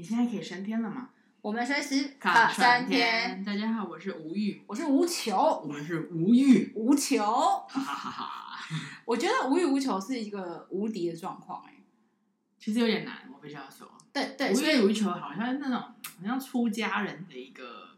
你现在可以升天了吗？我们随时可升天。大家好，我是吴玉，我是吴球，我们是无欲无求。哈哈哈哈！我觉得无欲无求是一个无敌的状况，哎，其实有点难，我必须要说。对对，无欲无求好像是那种好像出家人的一个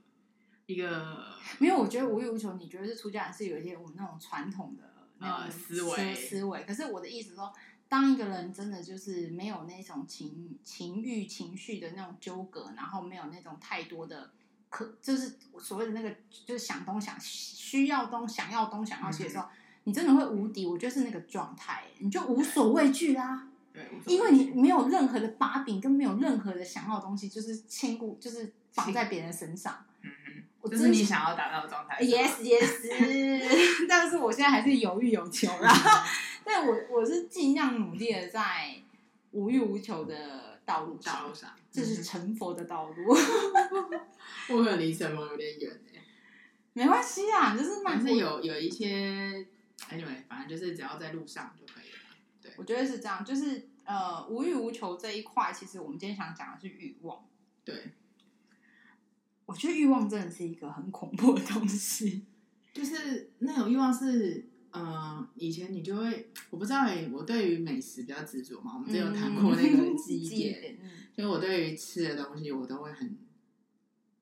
一个。没有，我觉得无欲无求，你觉得是出家人是有一些我们那种传统的那种思维思维。可是我的意思说。当一个人真的就是没有那种情情欲情绪的那种纠葛，然后没有那种太多的可，就是所谓的那个，就是想东想需要东想要东想要西的时候，嗯、你真的会无敌。我觉得是那个状态，你就无所畏惧啦。对，因为你没有任何的把柄，跟没有任何的想要的东西，就是牵顾，就是绑在别人身上。嗯哼，我这是你想要达到的状态。Yes, yes。但是我现在还是有欲有求啦。但我我是尽量努力的在无欲无求的道路上，这是成佛的道路。我可能离成佛有点远哎，没关系啊，就是反正有有一些，anyway，反正就是只要在路上就可以了。对，我觉得是这样，就是呃，无欲无求这一块，其实我们今天想讲的是欲望。对，我觉得欲望真的是一个很恐怖的东西，就是那种欲望是。嗯，以前你就会，我不知道哎，我对于美食比较执着嘛。我们之前有谈过那个 记忆点，所以我对于吃的东西，我都会很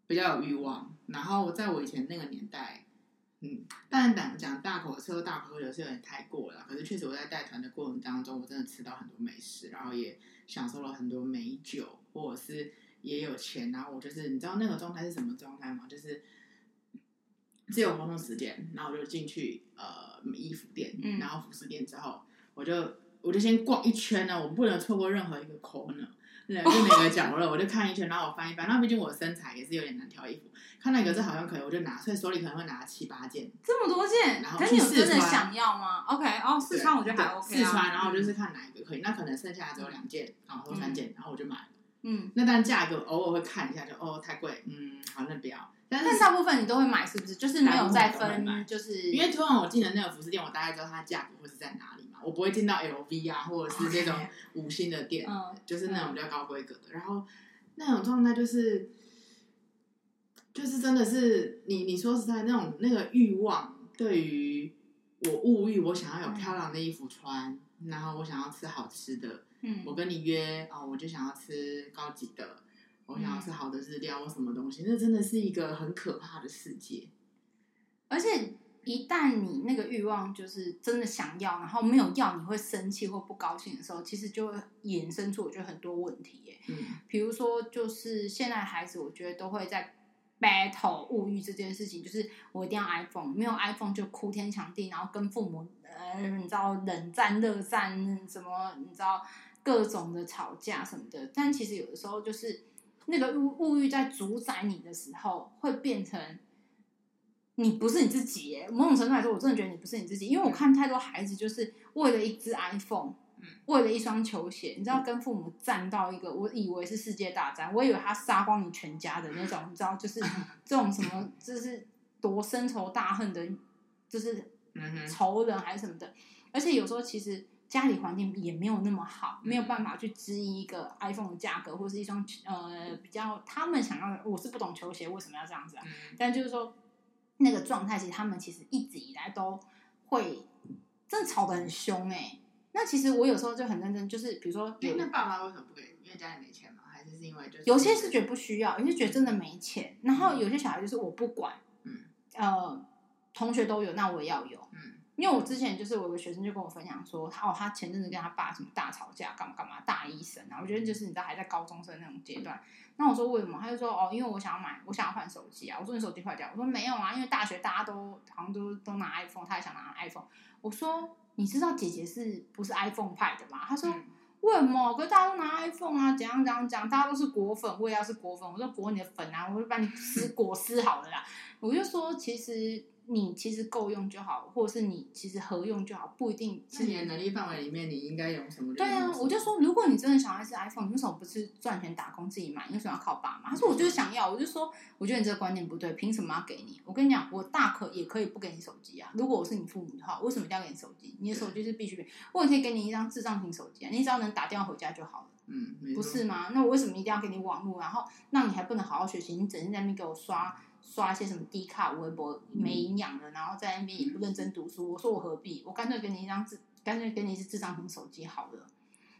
比较有欲望。然后在我以前那个年代，嗯，但讲讲大口吃大口喝酒是有点太过了。可是确实我在带团的过程当中，我真的吃到很多美食，然后也享受了很多美酒，或者是也有钱。然后我就是，你知道那个状态是什么状态吗？就是。自由活动时间，然后我就进去呃衣服店，嗯、然后服饰店之后，我就我就先逛一圈呢，我不能错过任何一个 corner，就每个角落，我就看一圈，然后我翻一翻，那毕竟我的身材也是有点难挑衣服，看哪个这好像可以，我就拿，所以手里可能会拿七八件，这么多件，然后去试穿，想要吗？OK，哦，试穿我觉得还 OK，试穿，然后就是看哪一个可以，那可能剩下只有两件，然后或三件，然后我就买了，嗯，那但价格偶尔会看一下，就哦太贵，嗯，好那不要。但是大部分你都会买，是不是？就是没有再分，就是因为通常我进的那个服饰店，我大概知道它价格会是在哪里嘛。我不会进到 LV 啊，或者是那种五星的店，Okay. 就是那种比较高规格的。嗯、然后那种状态就是，就是真的是你你说实在那种那个欲望，对于我物欲，我想要有漂亮的衣服穿，嗯、然后我想要吃好吃的，嗯，我跟你约哦，我就想要吃高级的。我想要吃好的日料或什么东西，那真的是一个很可怕的世界。而且一旦你那个欲望就是真的想要，然后没有要，你会生气或不高兴的时候，其实就会衍生出我觉得很多问题耶。嗯，比如说就是现在孩子，我觉得都会在 battle 物欲这件事情，就是我一定要 iPhone，没有 iPhone 就哭天抢地，然后跟父母呃，你知道冷战热战什么，你知道各种的吵架什么的。但其实有的时候就是。那个物物欲在主宰你的时候，会变成你不是你自己耶。某种程度来说，我真的觉得你不是你自己，因为我看太多孩子就是为了一只 iPhone，为了一双球鞋，你知道，跟父母战到一个，我以为是世界大战，我以为他杀光你全家的那种，你知道，就是 这种什么，就是多深仇大恨的，就是仇人还是什么的。而且有时候其实。家里环境也没有那么好，没有办法去支撑一个 iPhone 的价格，或是一双呃比较他们想要的。我是不懂球鞋为什么要这样子啊？嗯、但就是说那个状态，其实他们其实一直以来都会真的吵得很凶哎、欸。那其实我有时候就很认真，就是比如说，那爸妈为什么不给？因为家里没钱吗？还是是因为就是有些是觉得不需要，有些觉得真的没钱。然后有些小孩就是我不管，嗯，呃，同学都有，那我也要有，嗯。因为我之前就是我有个学生就跟我分享说，哦，他前阵子跟他爸什么大吵架，干嘛干嘛，大医生啊，我觉得就是你知道还在高中生那种阶段。那我说为什么？他就说哦，因为我想要买，我想要换手机啊。我说你手机坏掉，我说没有啊，因为大学大家都好像都都拿 iPhone，他也想拿 iPhone。我说你知道姐姐是不是 iPhone 派的吗？他说为什么？可是大家都拿 iPhone 啊，怎样怎样讲，大家都是果粉，我也要是果粉。我说果你的粉啊，我就把你撕 果撕好了啦。我就说其实。你其实够用就好，或者是你其实合用就好，不一定。是你的能力范围里面，你应该用什么？对啊，我就说，如果你真的想要一只 iPhone，你为什么不是赚钱打工自己买？你为什么要靠爸妈？他说，我就是想要。我就说，我觉得你这个观念不对，凭什么要给你？我跟你讲，我大可也可以不给你手机啊。如果我是你父母的话，为什么一定要给你手机？你的手机是必需品，我也可以给你一张智障型手机啊，你只要能打电话回家就好了。嗯，不是吗？那我为什么一定要给你网络，然后那你还不能好好学习？你整天在那边给我刷刷一些什么低卡微博没营养的，然后在那边也不认真读书。我说我何必？我干脆给你一张智，干脆给你一支智障型手机好了。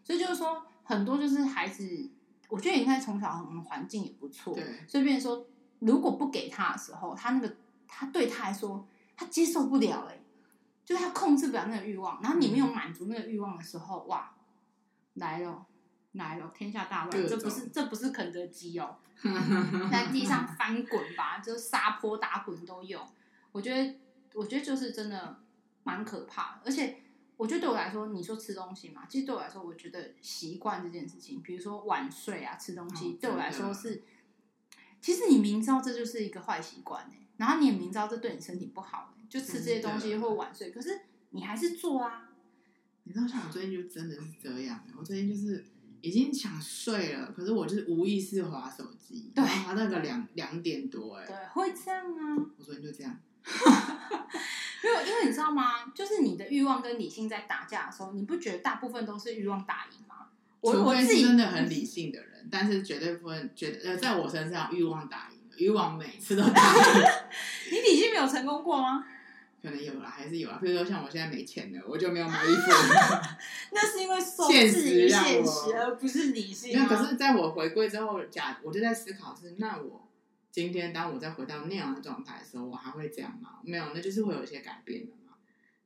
所以就是说，很多就是孩子，我觉得应该从小很环境也不错，对。所以变成说，如果不给他的时候，他那个他对他来说，他接受不了哎、欸，就是他控制不了那个欲望。然后你没有满足那个欲望的时候，哇，来了来了，天下大乱！这不是这不是肯德基哦，在地上翻滚吧，就是撒泼打滚都有。我觉得我觉得就是真的蛮可怕的，而且。我觉得对我来说，你说吃东西嘛，其实对我来说，我觉得习惯这件事情，比如说晚睡啊，吃东西，对我来说是，其实你明知道这就是一个坏习惯哎，然后你也明知道这对你身体不好，就吃这些东西或晚睡，可是你还是做啊。你知道，像我最近就真的是这样，我最近就是已经想睡了，可是我就是无意识滑手机，对，滑到个两两点多哎，对，会这样啊。我昨天就这样。没有，因为你知道吗？就是你的欲望跟理性在打架的时候，你不觉得大部分都是欲望打赢吗？我我是真的很理性的人，但是绝对不会觉得呃，在我身上欲望打赢，欲望每次都打赢。你理性没有成功过吗？可能有啦，还是有啊。比如说像我现在没钱了，我就没有买衣服。那是因为受制于现实，而不是理性。那可是在我回归之后，假我就在思考是那我。今天当我再回到那样的状态的时候，我还会这样吗？没有，那就是会有一些改变的嘛。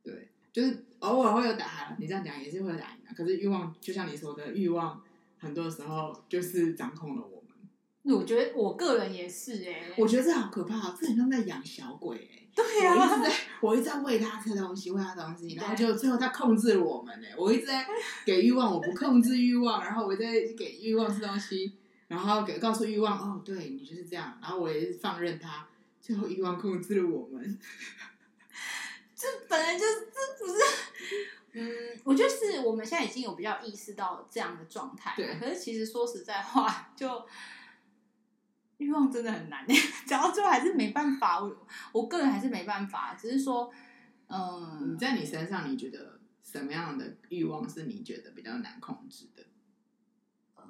对，就是偶尔会有打哈，你这样讲也是会有打赢的。可是欲望，就像你说的，欲望很多时候就是掌控了我们。我觉得我个人也是哎、欸，我觉得这好可怕，这很像在养小鬼哎、欸。对呀、啊，我一直在，我一直在喂他吃东西，喂他东西，然后就最后他控制了我们呢、欸。我一直在给欲望，我不控制欲望，然后我在给欲望吃东西。然后给告诉欲望哦，对你就是这样。然后我也是放任他，最后欲望控制了我们。这本来就是这不是，嗯，我觉得是我们现在已经有比较意识到这样的状态。对，可是其实说实在话，就欲望真的很难，讲到最后还是没办法。我我个人还是没办法，只是说，嗯，你在你身上，你觉得什么样的欲望是你觉得比较难控制的？呃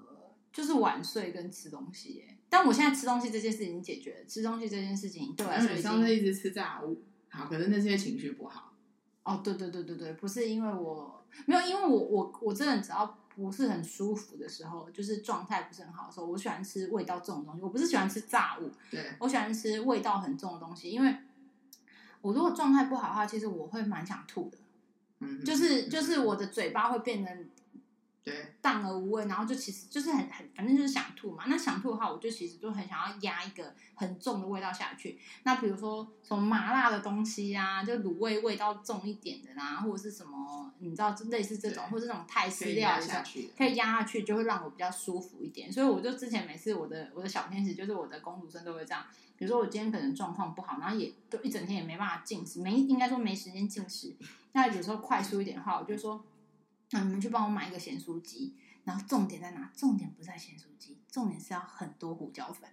就是晚睡跟吃东西耶，但我现在吃东西这件事情解决了，吃东西这件事情对我来说已经，上次一直吃炸物，好，可是那些情绪不好。哦，对对对对对，不是因为我没有，因为我我我真的只要不是很舒服的时候，就是状态不是很好的时候，我喜欢吃味道重的东西。我不是喜欢吃炸物，对，我喜欢吃味道很重的东西，因为我如果状态不好的话，其实我会蛮想吐的，嗯，就是就是我的嘴巴会变成。对，淡而无味，然后就其实就是很很，反正就是想吐嘛。那想吐的话，我就其实就很想要压一个很重的味道下去。那比如说什么麻辣的东西呀、啊，就卤味味道重一点的啦，或者是什么，你知道，就类似这种，或者是那种泰式料理，可以压下去，就会让我比较舒服一点。所以我就之前每次我的我的小天使，就是我的公主生都会这样。比如说我今天可能状况不好，然后也都一整天也没办法进食，没应该说没时间进食。那有时候快速一点的话，我就说。那你们去帮我买一个咸酥鸡，然后重点在哪？重点不在咸酥鸡，重点是要很多胡椒粉。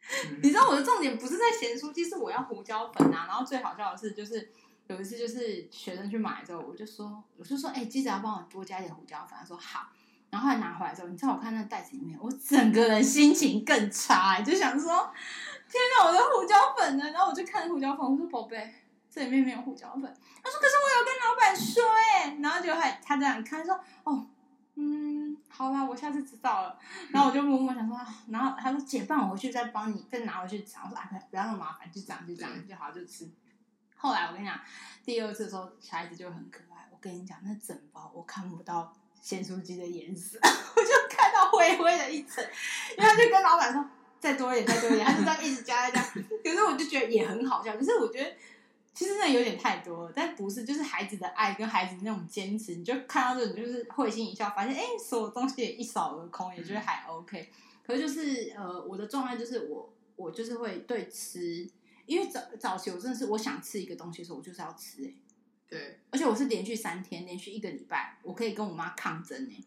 嗯、你知道我的重点不是在咸酥鸡，是我要胡椒粉啊！然后最好笑的是，就是有一次就是学生去买之后，我就说，我就说，哎、欸，记得要帮我多加一点胡椒粉。他说好，然后后来拿回来之后，你知道我看那袋子里面，我整个人心情更差、欸，就想说，天哪，我的胡椒粉呢？然后我就看胡椒粉，我说宝贝。这里面没有胡椒粉，他说：“可是我有跟老板说哎。”然后就还他这样看说：“哦，嗯，好吧，我下次知道了。”然后我就默默想说：“然后他说姐，帮我回去再帮你再拿回去尝。”我说：“哎，不要那么麻烦，就这样就这样就好，就吃。”后来我跟你讲，第二次的时候，小孩子就很可爱。我跟你讲，那整包我看不到咸酥鸡的颜色，我就看到灰灰的一层。然后就跟老板说：“再多一点，再多一点。”他就这样一直加加加。可是我就觉得也很好笑。可是我觉得。其实那有点太多了，但不是，就是孩子的爱跟孩子那种坚持，你就看到这种就是会心一笑，发现哎，所有东西也一扫而空，也觉得还 OK。可是就是呃，我的状态就是我我就是会对吃，因为早早期我真的是我想吃一个东西的时候，我就是要吃哎，对，而且我是连续三天，连续一个礼拜，我可以跟我妈抗争哎。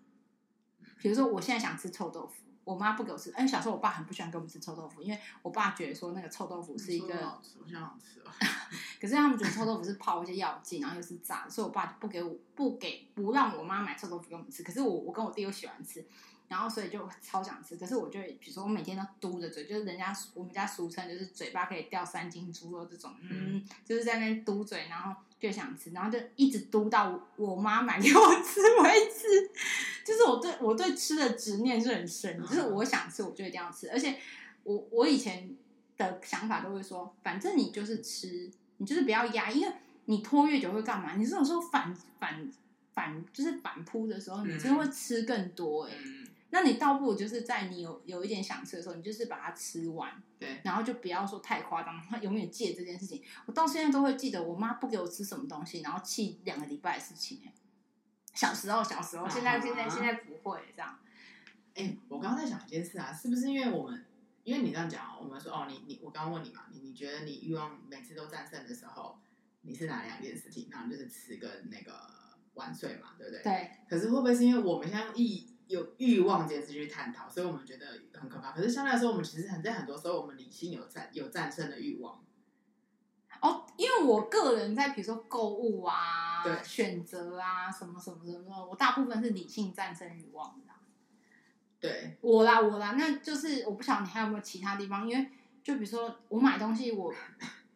比如说我现在想吃臭豆腐。我妈不给我吃。哎，小时候我爸很不喜欢给我们吃臭豆腐，因为我爸觉得说那个臭豆腐是一个，好吃，我想好吃哦。可是他们觉得臭豆腐是泡一些药剂，然后又是炸的，所以我爸就不给我不给不让我妈买臭豆腐给我们吃。可是我我跟我弟又喜欢吃。然后所以就超想吃，可是我就比如说我每天都嘟着嘴，就是人家我们家俗称就是嘴巴可以掉三斤猪肉这种，嗯，就是在那边嘟嘴，然后就想吃，然后就一直嘟到我妈买给我吃 为止。就是我对我对吃的执念是很深，就是我想吃我就一定要吃，而且我我以前的想法都会说，反正你就是吃，你就是不要压，因为你拖越久会干嘛？你这种时候反反反就是反扑的时候，你真的会吃更多哎、欸。那你倒不如就是在你有有一点想吃的时候，你就是把它吃完，对，然后就不要说太夸张，他 永远戒这件事情。我到现在都会记得我妈不给我吃什么东西，然后气两个礼拜的事情。小时候，小时候，现在现在现在不会这样。哎，我刚刚在想一件事啊，是不是因为我们，因为你这样讲，我们说哦，你你我刚刚问你嘛，你你觉得你欲望每次都战胜的时候，你是哪两件事情？然后就是吃跟那个晚睡嘛，对不对？对。可是会不会是因为我们现在一有欲望这件事去探讨，所以我们觉得很可怕。可是相对来说，我们其实很在很多时候，我们理性有战有战胜的欲望。哦，因为我个人在比如说购物啊、对选择啊什么什么什么，我大部分是理性战胜欲望的。对，我啦我啦，那就是我不晓得你还有没有其他地方，因为就比如说我买东西我，我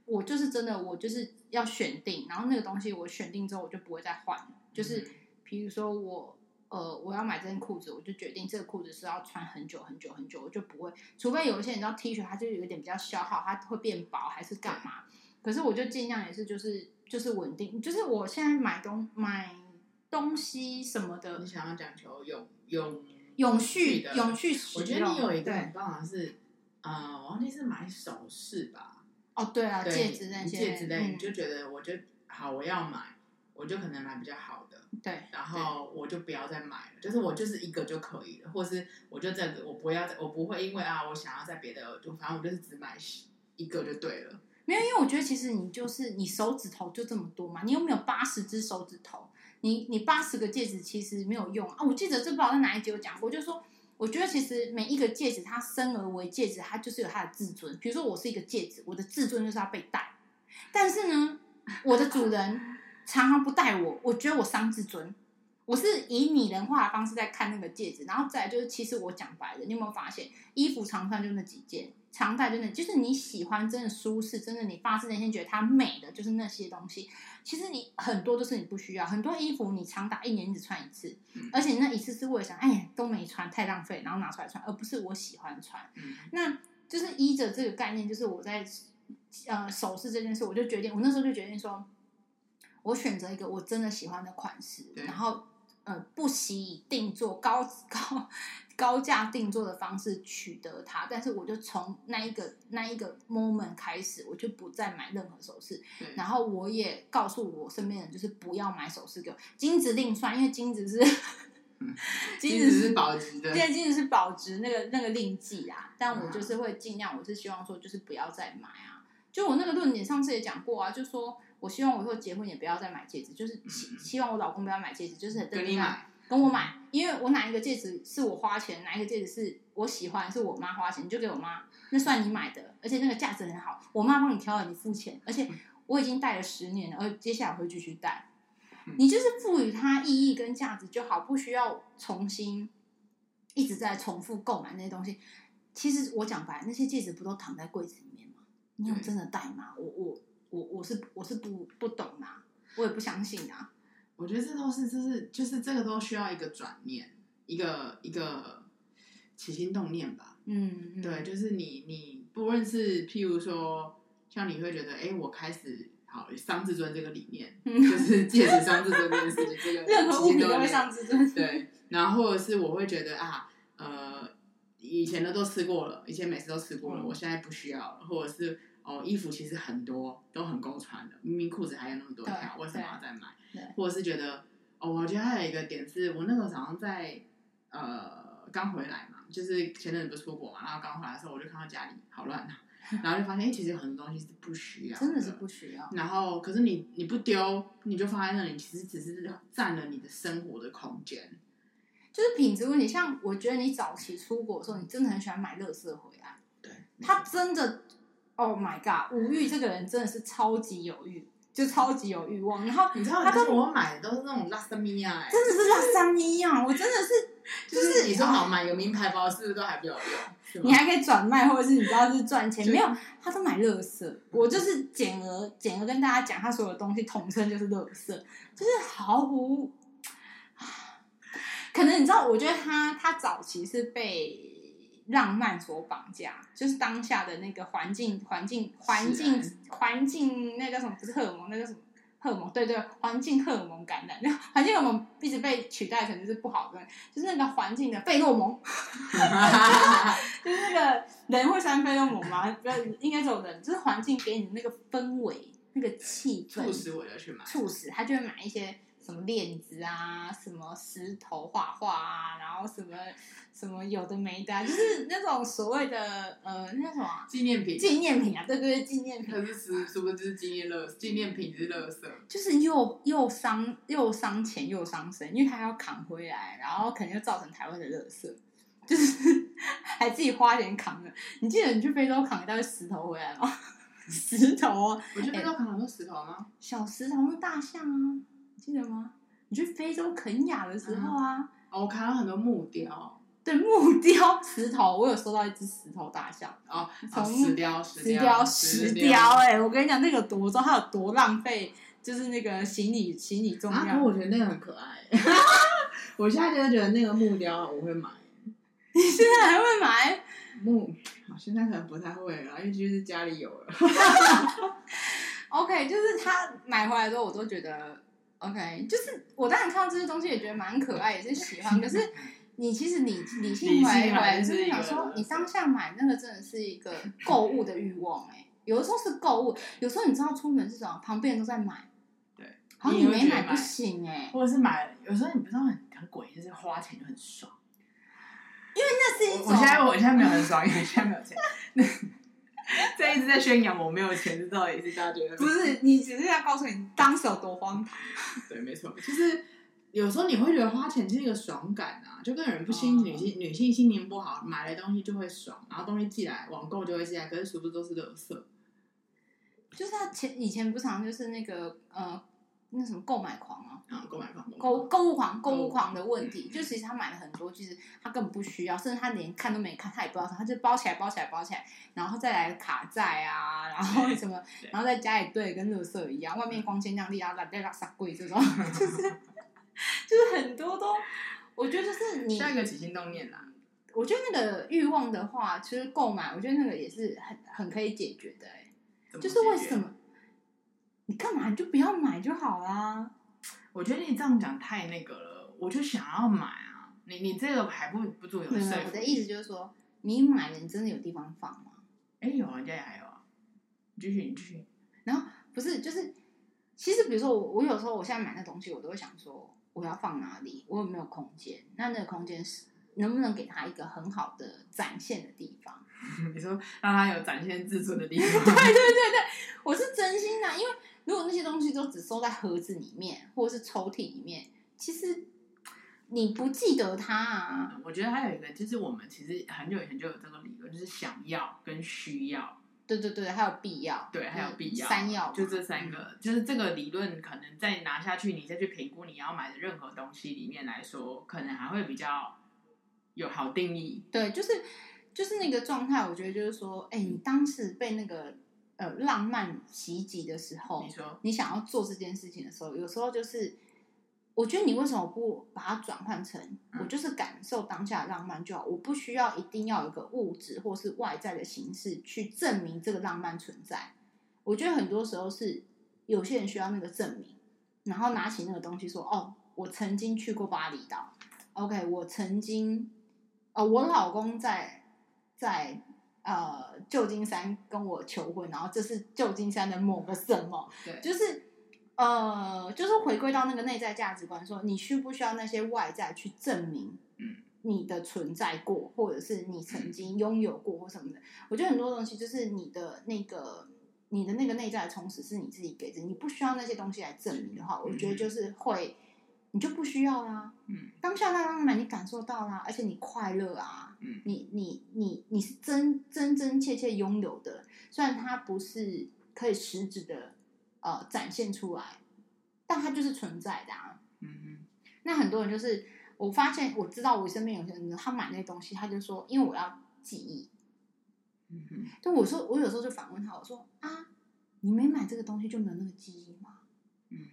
我就是真的我就是要选定，然后那个东西我选定之后我就不会再换了。就是比如说我。呃，我要买这件裤子，我就决定这个裤子是要穿很久很久很久，我就不会，除非有一些你知道 T 恤，它就有一点比较消耗，它会变薄还是干嘛？可是我就尽量也是就是就是稳定，就是我现在买东买东西什么的，你想要讲求永永永续的永续使用，我觉得你有一个很棒的是，呃，我忘记是买首饰吧？哦，对啊，戒指那些戒指类，你就觉得我就好，我要买，我就可能买比较好的。对，然后我就不要再买了，就是我就是一个就可以了，或是我就这个，我不要，我不会因为啊，我想要在别的，就反正我就是只买一个就对了。没有，因为我觉得其实你就是你手指头就这么多嘛，你又没有八十只手指头？你你八十个戒指其实没有用啊。我记得这不知道在哪一集有讲过，就是说我觉得其实每一个戒指它生而为戒指，它就是有它的自尊。比如说我是一个戒指，我的自尊就是要被戴，但是呢，我的主人。常常不戴我，我觉得我伤自尊。我是以拟人化的方式在看那个戒指，然后再来就是，其实我讲白了，你有没有发现，衣服常穿就那几件，常戴就那，就是你喜欢真的舒适，真的你发自内心觉得它美的就是那些东西。其实你很多都是你不需要，很多衣服你常打一年你只穿一次，而且那一次是为了想，哎呀都没穿太浪费，然后拿出来穿，而不是我喜欢穿。那就是依着这个概念，就是我在呃首饰这件事，我就决定，我那时候就决定说。我选择一个我真的喜欢的款式，然后呃不惜以定做高高高价定做的方式取得它，但是我就从那一个那一个 moment 开始，我就不再买任何首饰，然后我也告诉我身边人，就是不要买首饰给我，金子另算，因为金子是、嗯、金子是保值的，对，金子是保值，那个那个另计啊，但我就是会尽量，我是希望说就是不要再买啊，就我那个论点上次也讲过啊，就说。我希望我以后结婚也不要再买戒指，就是希希望我老公不要买戒指，就是很跟你买，跟我买，因为我哪一个戒指是我花钱，哪一个戒指是我喜欢，是我妈花钱，你就给我妈，那算你买的，而且那个价值很好，我妈帮你挑了，你付钱，而且我已经戴了十年了，而接下来我会继续戴，你就是赋予它意义跟价值就好，不需要重新一直在重复购买那些东西。其实我讲白，那些戒指不都躺在柜子里面吗？你有真的戴吗？我我。我我是我是不不懂啊，我也不相信啊。我觉得这都是就是就是这个都需要一个转念，一个一个起心动念吧。嗯，嗯对，就是你你不论是譬如说，像你会觉得，哎，我开始好伤自尊这个理念，嗯、就是戒指伤自尊这件事情，这个 任何物品都会伤自尊。对，然后或者是我会觉得啊，呃，以前的都吃过了，以前每次都吃过了，嗯、我现在不需要了，或者是。哦，衣服其实很多都很够穿的，明明裤子还有那么多条，为什么要再买？或者是觉得，哦，我觉得还有一个点是，我那个早上在呃刚回来嘛，就是前阵子不是出国嘛，然后刚回来的时候，我就看到家里好乱啊，然后就发现，哎，其实有很多东西是不需要，真的是不需要。然后，可是你你不丢，你就放在那里，其实只是占了你的生活的空间。就是品质问题。像我觉得你早期出国的时候，你真的很喜欢买乐色回来。对，他真的，Oh my god，吴玉这个人真的是超级有欲，就超级有欲望。然后你知道，他都我买的都是那种拉萨米亚，哎，真的是拉萨米亚，我真的是，就是你说好买个名牌包，是不是都还比较有用？你还可以转卖，或者是你知道是赚钱，没有，他都买乐色。我就是简而简而跟大家讲，他所有东西统称就是乐色，就是毫无。可能你知道，我觉得他他早期是被浪漫所绑架，就是当下的那个环境环境环境环境，那叫什么？不是荷尔蒙，那叫什么？荷尔蒙？对对，环境荷尔蒙感染，环境荷尔蒙一直被取代成就是不好的，就是那个环境的费洛蒙，就是那个人会生费洛蒙吗？不要，应该这种人，就是环境给你的那个氛围、那个气氛，促使我要去买，促使他就会买一些。什么链子啊，什么石头画画啊，然后什么什么有的没的，就是那种所谓的呃，那什么纪念品，纪念品啊，对对对，纪念品。可是是是不是就是纪念乐纪念品是乐色？就是又又伤又伤钱又伤身，因为他要扛回来，然后可能就造成台湾的乐色，就是 还自己花钱扛的。你记得你去非洲扛一袋石头回来吗？石头啊，我去非洲扛很多石头吗？小石头，是大象啊。记得吗？你去非洲肯亚的时候啊，哦，我看到很多木雕，对，木雕石头，我有收到一只石头大象哦，从石雕石雕石雕，哎，我跟你讲那个多重，它有多浪费，就是那个行李行李重量。我觉得那个很可爱，我现在就觉得那个木雕我会买。你现在还会买木？现在可能不太会了，因为就是家里有了。OK，就是他买回来之后，我都觉得。OK，就是我当然看到这些东西也觉得蛮可爱，也是喜欢。可是你其实你理性回来，就是想说，你当下买那个真的是一个购物的欲望哎、欸。有的时候是购物，有时候你知道出门是什么，旁边人都在买，对，好像你没买不行哎、欸。或者是买，有时候你不知道很很鬼，就是花钱就很爽。因为那是一种，我现在我现在没有很爽，因为现在没有钱。这一直在宣扬我没有钱，这到底是大家觉得不是？你只是要告诉你当时有多荒唐。对，没错，就是有时候你会觉得花钱是一个爽感啊，就跟人不心女性女性心情不好，买了东西就会爽，然后东西寄来网购就会寄来，可是是不是都是垃圾？就是他前以前不常就是那个呃。那什么购买狂啊，啊，购买狂，购购物狂，购物狂的问题，就其实他买了很多，其实他根本不需要，甚至他连看都没看，他也不知道，他就包起来，包起来，包起来，然后再来卡债啊，然后什么，然后在家里堆跟垃圾一样，外面光鲜亮丽，然后来被拉撒贵这种，就是就是很多都，我觉得就是你下一个起心动念啦。我觉得那个欲望的话，其实购买，我觉得那个也是很很可以解决的、欸，哎，就是为什么？你干嘛？你就不要买就好啦。我觉得你这样讲太那个了，我就想要买啊。你你这个还不不足有说服。我的意思就是说，你买了，你真的有地方放吗？哎，有啊，家里还有啊。你继续，你继续。然后不是，就是其实，比如说我，我有时候我现在买那东西，我都会想说，我要放哪里？我有没有空间？那那个空间是能不能给他一个很好的展现的地方？你说让他有展现自尊的地方？对对对对，我是真心的，因为。如果那些东西都只收在盒子里面，或者是抽屉里面，其实你不记得它啊。嗯，我觉得还有一个，就是我们其实很久以前就有这个理论，就是想要跟需要。对对对，还有必要。对，还有必要。三要，就这三个，嗯，就是这个理论，可能再拿下去，你再去评估你要买的任何东西里面来说，可能还会比较有好定义。对，就是就是那个状态，我觉得就是说，哎，你当时被那个。呃，浪漫袭击的时候，你说你想要做这件事情的时候，有时候就是，我觉得你为什么不把它转换成，嗯、我就是感受当下的浪漫就好，我不需要一定要有一个物质或是外在的形式去证明这个浪漫存在。我觉得很多时候是有些人需要那个证明，然后拿起那个东西说：“哦，我曾经去过巴厘岛。”OK，我曾经，哦，我老公在在。呃，旧金山跟我求婚，然后这是旧金山的某个什么？对，就是呃，就是回归到那个内在价值观，说你需不需要那些外在去证明，嗯，你的存在过，或者是你曾经拥有过或什么的？我觉得很多东西就是你的那个，你的那个内在的充实是你自己给的，你不需要那些东西来证明的话，我觉得就是会你就不需要啦。嗯，当下那浪漫你感受到啦，而且你快乐啊，嗯，你你你你是真真真切切拥有的，虽然它不是可以实质的呃展现出来，但它就是存在的啊。嗯嗯，那很多人就是我发现我知道我身边有些人他买那些东西，他就说因为我要记忆。嗯哼，就我说我有时候就反问他，我说啊，你没买这个东西就没有那个记忆吗？嗯，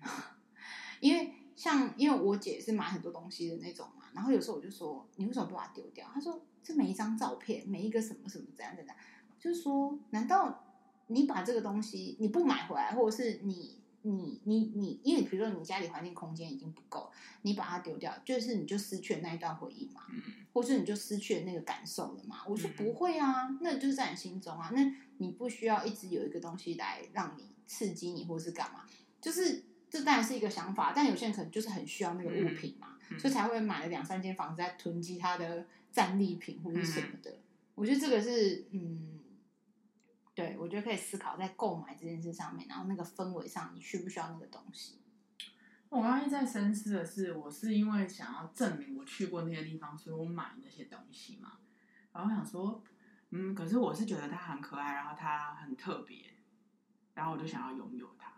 因为。像因为我姐是买很多东西的那种嘛，然后有时候我就说，你为什么不把它丢掉？他说，这每一张照片，每一个什么什么怎样怎样，就是说，难道你把这个东西你不买回来，或者是你你你你，因为比如说你家里环境空间已经不够，你把它丢掉，就是你就失去了那一段回忆嘛，嗯，或是你就失去了那个感受了嘛？我说不会啊，那就是在你心中啊，那你不需要一直有一个东西来让你刺激你，或是干嘛，就是。这当然是一个想法，但有些人可能就是很需要那个物品嘛，所以才会买了两三间房子在囤积他的战利品或者什么的。嗯、我觉得这个是，嗯，对，我觉得可以思考在购买这件事上面，然后那个氛围上，你需不需要那个东西？我刚刚一直在深思的是，我是因为想要证明我去过那些地方，所以我买那些东西嘛。然后我想说，嗯，可是我是觉得它很可爱，然后它很特别，然后我就想要拥有它。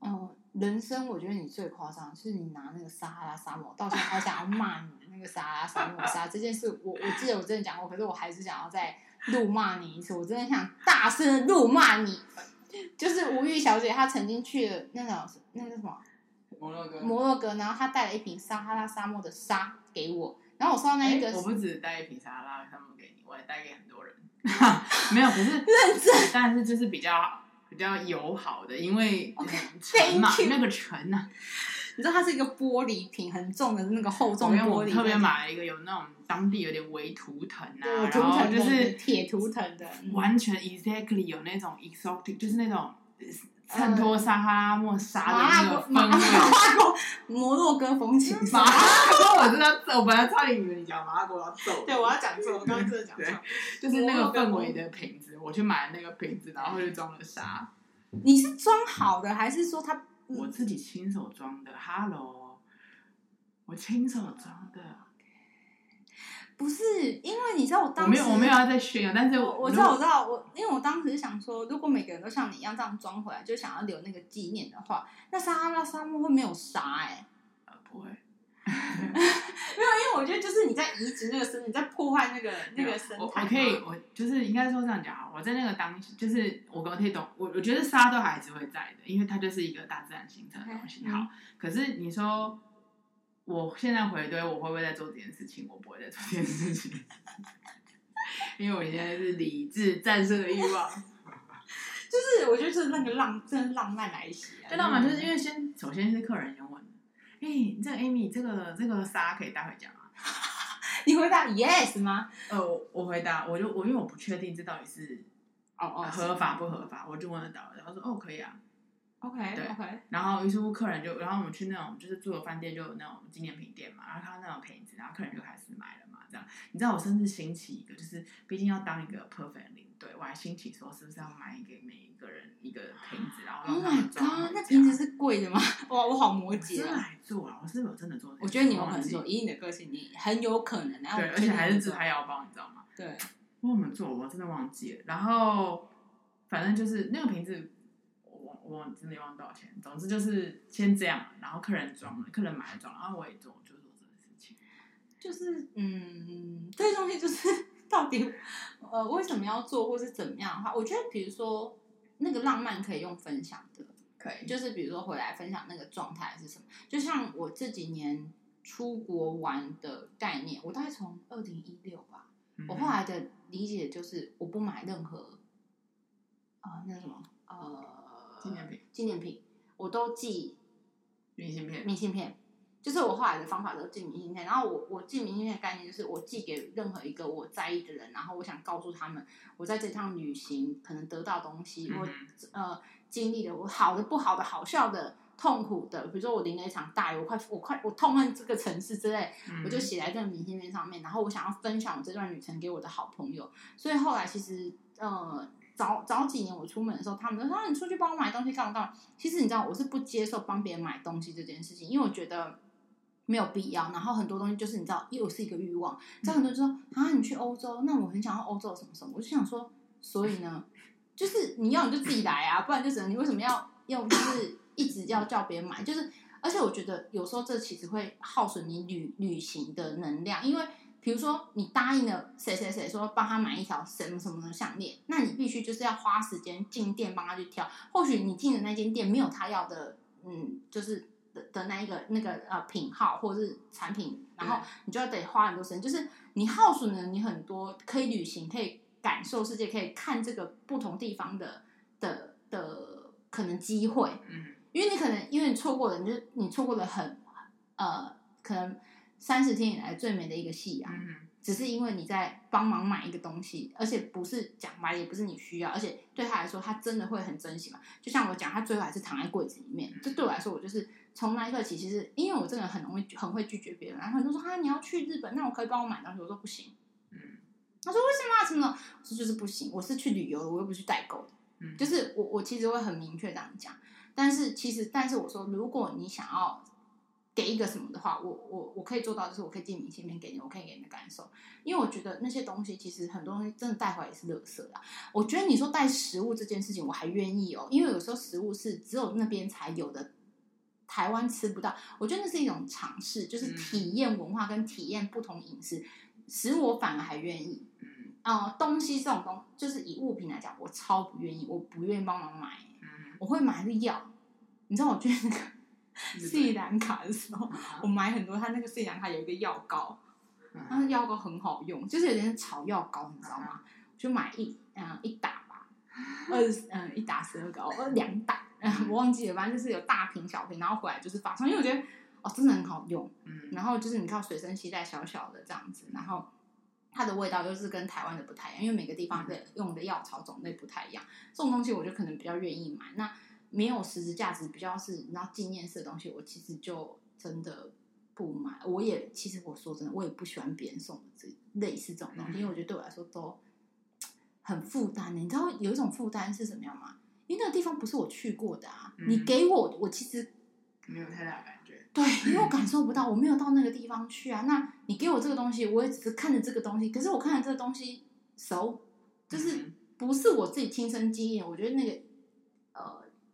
嗯。人生我觉得你最夸张，就是你拿那个撒哈拉沙漠，到现在还想要 骂你那个撒哈拉沙漠沙这件事，我我记得我真的讲过，可是我还是想要再怒骂你一次，我真的想大声的怒骂你。就是吴玉小姐，她曾经去了那种那个什么摩洛哥，摩洛哥，然后她带了一瓶撒哈拉沙漠的沙给我，然后我收到那一个，我不止带一瓶撒哈拉沙漠给你，我也带给很多人 没有，不是认真，但是就是比较。比较友好的，因为沉嘛那个沉呢、啊，你知道它是一个玻璃瓶，很重的那个厚重玻璃。我特别买了一个有那种当地有点微图腾啊，对然后就是铁图腾的，完全 exactly 有那种 exotic，就是那种衬托撒哈拉漠沙的那个氛围，摩洛哥风情。马拉哥，我知道，我本来差点以为你讲马拉哥要揍。对，我要讲错，我刚刚真的讲错，就是那个氛围的瓶子。我去买了那个瓶子，然后就装了沙。你是装好的，还是说他？我自己亲手装的。Hello，我亲手装的。不是，因为你知道我当时我没有我没有要再炫耀，但是我我知道我知道我，因为我当时想说，如果每个人都像你一样这样装回来，就想要留那个纪念的话，那撒哈拉沙漠会没有沙哎、不会。没有，因为我觉得就是你在移植那个生，你在破坏那个那个生态。我我可以，我就是应该说这样讲啊，我在那个当，就是我可以懂，我我觉得沙都还是会在的，因为它就是一个大自然形成的东西。好，嗯、可是你说我现在回堆，我会不会在做这件事情？我不会再做这件事情，因为我现在是理智战胜了欲望。就是我觉得就是那个浪，真的浪漫来袭啊！就浪漫，就是因为先首先是客人先问。哎、欸，这个 Amy，这个这个沙可以带回家吗？你回答 yes 吗？呃，我，我回答，我就我因为我不确定这到底是哦哦合法不合法，我就问了导游，然后说哦可以啊，OK 对 OK，然后于是乎客人就，然后我们去那种就是住的饭店就有那种纪念品店嘛，然后看到那种瓶子，然后客人就开始买了嘛，这样，你知道我甚至兴起一个，就是毕竟要当一个 perfect 领队，我还兴起说是不是要买给每一个人一个瓶子，然后让他们装。Oh、那瓶子是贵的吗？哇，我好摩羯啊！是来做啊，我是有真的做。我觉得你有可能做，以你的个性，你很有可能。然后对，而且还是自拍腰包，你知道吗？对。我有没有做？我真的忘记了。然后反正就是那个瓶子，我我真的忘多少钱。总之就是先这样，然后客人装了，客人买了装，然后我也做，就做这个事情。就是嗯，这些东西就是。到底呃为什么要做，或是怎么样的话，我觉得比如说那个浪漫可以用分享的，可以就是比如说回来分享那个状态是什么。就像我这几年出国玩的概念，我大概从二零一六吧，嗯、我后来的理解就是我不买任何啊、呃、那什么呃纪念品，纪念品我都寄明信片，明信片。就是我后来的方法都寄明信片，然后我我寄明信片的概念就是我寄给任何一个我在意的人，然后我想告诉他们，我在这趟旅行可能得到东西，我呃经历了我好的、不好的、好笑的、痛苦的，比如说我淋了一场大雨，我快我快我痛恨这个城市之类，我就写在这个明信片上面，然后我想要分享我这段旅程给我的好朋友，所以后来其实呃早早几年我出门的时候，他们都说啊，你出去帮我买东西干嘛干嘛，其实你知道我是不接受帮别人买东西这件事情，因为我觉得。没有必要。然后很多东西就是你知道，又是一个欲望。这样很多人说啊，你去欧洲，那我很想要欧洲什么什么，我就想说，所以呢，就是你要你就自己来啊，不然就只能你为什么要要就是一直要叫别人买？就是而且我觉得有时候这其实会耗损你旅旅行的能量，因为。比如说，你答应了谁谁谁说帮他买一条什么什么的项链，那你必须就是要花时间进店帮他去挑。或许你进的那间店没有他要的，嗯，就是的的那一个那个呃品号或者是产品，然后你就要得花很多时间，就是你耗损了你很多可以旅行、可以感受世界、可以看这个不同地方的的的可能机会。嗯，因为你可能因为你错过了，你就你错过了很呃可能。三十天以来最美的一个夕阳，嗯、只是因为你在帮忙买一个东西，而且不是讲买的也不是你需要，而且对他来说，他真的会很珍惜嘛。就像我讲，他最后还是躺在柜子里面。这对我来说，我就是从那一刻起，其实因为我真的很容易很会拒绝别人，然后很多人说啊，你要去日本，那我可以帮我买东西，我说不行。嗯，他说为什么啊？什么？我说就是不行，我是去旅游的，我又不是去代购的。嗯，就是我我其实会很明确这样讲，但是其实但是我说，如果你想要。给一个什么的话，我我我可以做到，就是我可以寄明信片给你，我可以给你的感受，因为我觉得那些东西其实很多东西真的带回来也是垃圾啦。我觉得你说带食物这件事情，我还愿意哦，因为有时候食物是只有那边才有的，台湾吃不到。我觉得那是一种尝试，就是体验文化跟体验不同饮食，食物我反而还愿意。嗯，啊，东西这种东，就是以物品来讲，我超不愿意，我不愿意帮忙买，我会买个药，你知道，我觉得那个。斯里兰卡的时候，我买很多。它那个斯里兰卡有一个药膏，他那药膏很好用，就是有点草药膏，你知道吗？就买一嗯一打吧，二嗯一打十二个，呃两打，我忘记了，反正就是有大瓶小瓶，然后回来就是发送，因为我觉得哦真的很好用，嗯，然后就是你看随身携带小小的这样子，然后它的味道就是跟台湾的不太一样，因为每个地方的用的药草种类不太一样，这种东西我就可能比较愿意买。那。没有实质价值，比较是你知道纪念式的东西，我其实就真的不买。我也其实我说真的，我也不喜欢别人送的这类似这种东西，因为我觉得对我来说都很负担。你知道有一种负担是什么样吗？因为那个地方不是我去过的啊。嗯、你给我，我其实没有太大感觉。对，因为我感受不到，我没有到那个地方去啊。那你给我这个东西，我也只是看着这个东西，可是我看着这个东西熟，就是不是我自己亲身经验。我觉得那个呃。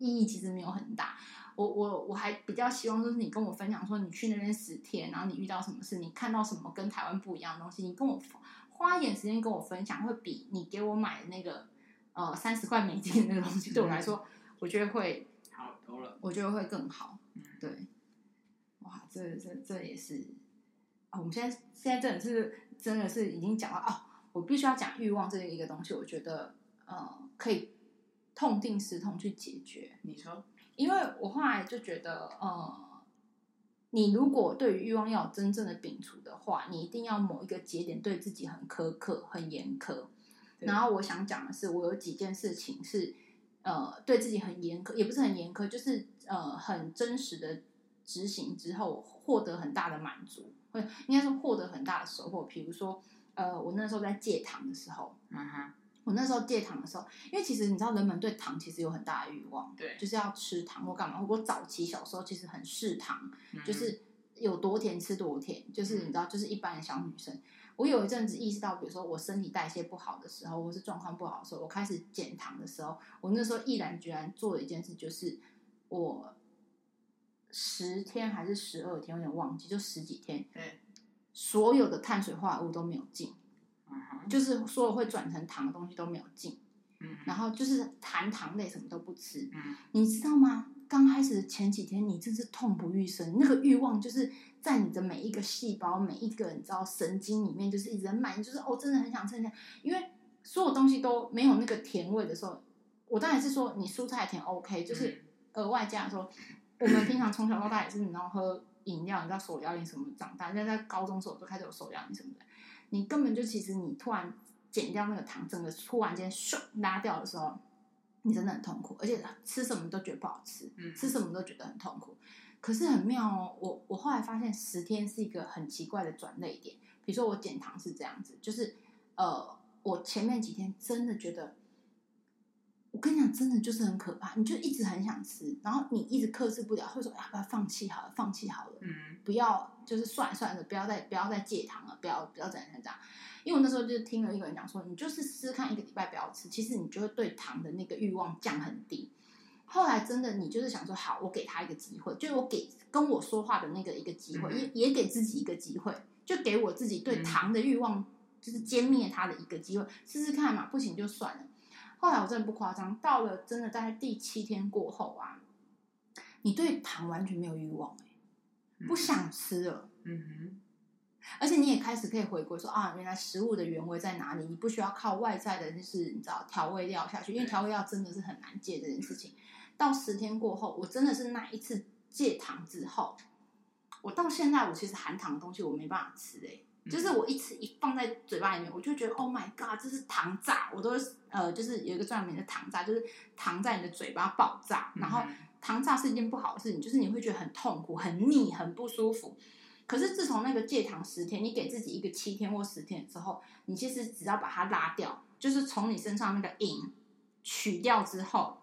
意义其实没有很大，我我我还比较希望就是你跟我分享说你去那边十天，然后你遇到什么事，你看到什么跟台湾不一样的东西，你跟我花一点时间跟我分享，会比你给我买的那个呃三十块美金的那个东西对我来说，我觉得会好多了，我觉得会更好。对，哇，这这这也是啊、哦，我们现在现在真的是真的是已经讲到哦，我必须要讲欲望这一个东西，我觉得呃可以。痛定思痛去解决。你说，因为我后来就觉得，呃，你如果对于欲望要有真正的摒除的话，你一定要某一个节点对自己很苛刻、很严苛。然后我想讲的是，我有几件事情是，呃，对自己很严苛，也不是很严苛，就是呃，很真实的执行之后，获得很大的满足，或者应该说获得很大的收获。比如说，呃，我那时候在戒糖的时候，嗯哼。我那时候戒糖的时候，因为其实你知道，人们对糖其实有很大的欲望，对，就是要吃糖或干嘛。我早期小时候其实很嗜糖，嗯、就是有多甜吃多甜，就是你知道，就是一般的小女生。我有一阵子意识到，比如说我身体代谢不好的时候，或是状况不好的时候，我开始减糖的时候，我那时候毅然决然做了一件事，就是我十天还是十二天，有点忘记，就十几天，对，所有的碳水化合物都没有进。就是所有会转成糖的东西都没有进，嗯，然后就是含糖类什么都不吃，嗯，你知道吗？刚开始的前几天你真是痛不欲生，那个欲望就是在你的每一个细胞、每一个你知道神经里面，就是一直在蔓延，就是哦，真的很想吃，因为所有东西都没有那个甜味的时候，我当然是说你蔬菜甜 OK，就是额外加说，我们平常从小到大也是你知道喝饮料，你知道手摇饮什么长大，现在在高中时候就开始有手摇饮什么的。你根本就其实你突然减掉那个糖，整个突然间咻拉掉的时候，你真的很痛苦，而且吃什么都觉得不好吃，嗯，吃什么都觉得很痛苦。可是很妙哦，我我后来发现十天是一个很奇怪的转捩点。比如说我减糖是这样子，就是呃，我前面几天真的觉得我跟你讲，真的就是很可怕。你就一直很想吃，然后你一直克制不了，会说要不要放弃好了，放弃好了，嗯，不要就是算了算了，不要再不要再戒糖了，不要不要再这样。因为我那时候就听了一个人讲说，你就是试试看一个礼拜不要吃，其实你就会对糖的那个欲望降很低。后来真的，你就是想说，好，我给他一个机会，就是我给跟我说话的那个一个机会，也也给自己一个机会，就给我自己对糖的欲望，就是歼灭他的一个机会，试试看嘛，不行就算了。后来我真的不夸张，到了真的大概第七天过后啊，你对糖完全没有欲望，欸，不想吃了。嗯哼。而且你也开始可以回归说啊，原来食物的原味在哪里？你不需要靠外在的，就是你知道调味料下去，因为调味料真的是很难戒这件事情。到十天过后，我真的是那一次戒糖之后，我到现在我其实含糖的东西我没办法吃，欸就是我一吃一放在嘴巴里面，我就觉得 Oh my God，这是糖炸！我都呃，就是有一个专门的糖炸，就是糖在你的嘴巴爆炸。然后糖炸是一件不好的事情，就是你会觉得很痛苦、很腻、很不舒服。可是自从那个戒糖十天，你给自己一个七天或十天之后，你其实只要把它拉掉，就是从你身上那个瘾取掉之后，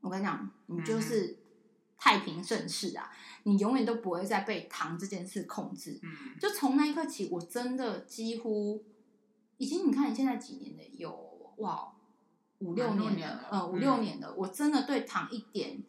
我跟你讲，你就是。太平盛世啊！你永远都不会再被糖这件事控制。嗯，就从那一刻起，我真的几乎已经，你看你现在几年了？有哇，五六年了，嗯，五六年了。我真的对糖一点